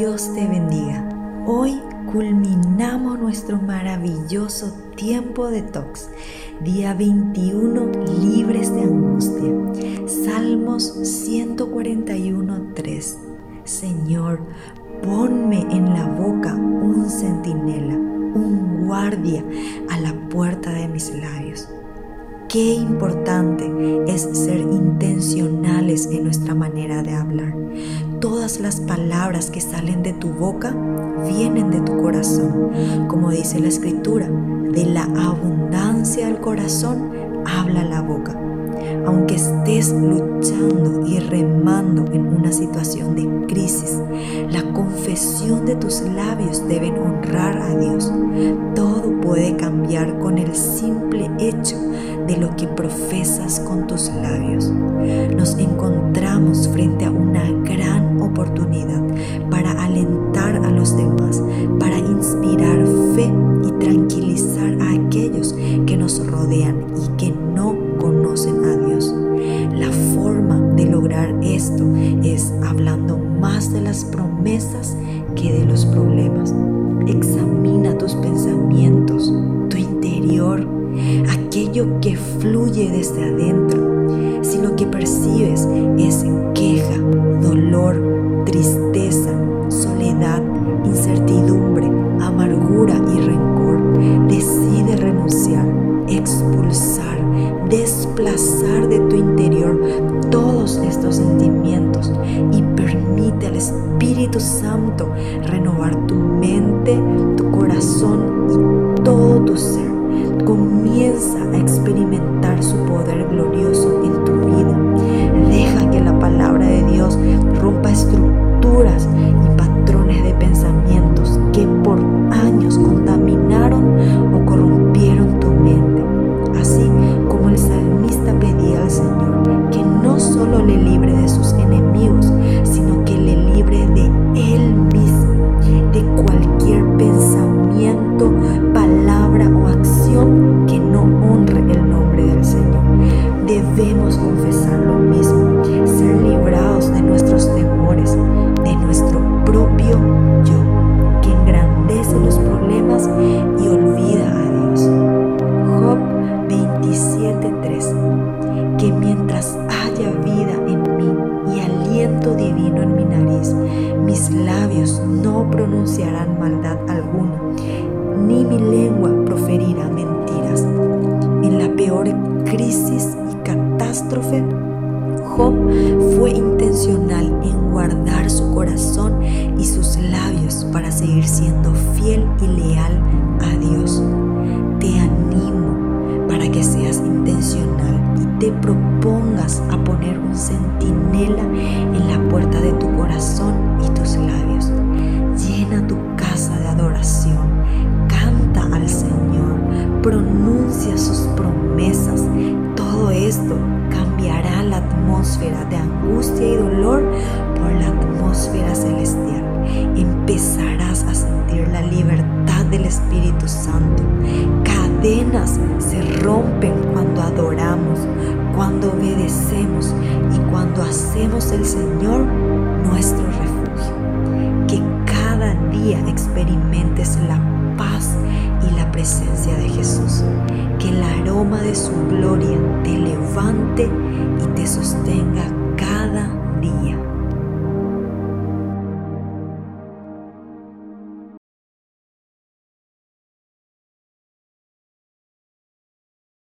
Dios te bendiga. Hoy culminamos nuestro maravilloso tiempo de tox, día 21 libres de angustia. Salmos 141.3. Señor, ponme en la boca un centinela, un guardia a la puerta de mis labios. Qué importante es ser intencionales en nuestra manera de hablar. Todas las palabras que salen de tu boca vienen de tu corazón. Como dice la escritura, de la abundancia del corazón habla la boca. Aunque estés luchando y remando en una situación de crisis, la confesión de tus labios deben honrar a Dios. Todo puede cambiar con el simple hecho de lo que profesas con tus labios. Nos encontramos frente a una oportunidad para alentar a los demás, para inspirar fe y tranquilizar a aquellos que nos rodean y que no conocen a Dios. La forma de lograr esto es hablando más de las promesas que de los problemas. Examina tus pensamientos, tu interior, aquello que fluye desde adentro. Si lo que percibes es tu corazón y todo tu ser comienza a experimentar su poder glorioso en tu vida. Deja que la palabra de Dios rompa estructuras y patrones de pensamientos que por años contaminaron o corrompieron tu mente. Así como el salmista pedía al Señor que no solo le libre de sus enemigos, palabra o acción que no honre el nombre del Señor. Debemos confesar lo mismo, ser librados de nuestros temores, de nuestro propio yo, que engrandece los problemas y olvida a Dios. Job 27:3 Que mientras haya vida en mí y aliento divino en mi nariz, mis labios no pronunciarán maldad alguna, ni mi lengua proferirá mentiras. En la peor crisis y catástrofe, Job fue intencional en guardar su corazón y sus labios para seguir siendo fiel y leal a Dios. Te animo para que seas intencional y te propongas a poner un centinela en la puerta de tu pronuncia sus promesas. Todo esto cambiará la atmósfera de angustia y dolor por la atmósfera celestial. Empezarás a sentir la libertad del Espíritu Santo. Cadenas se rompen cuando adoramos, cuando obedecemos y cuando hacemos el Señor de su gloria te levante y te sostenga cada día.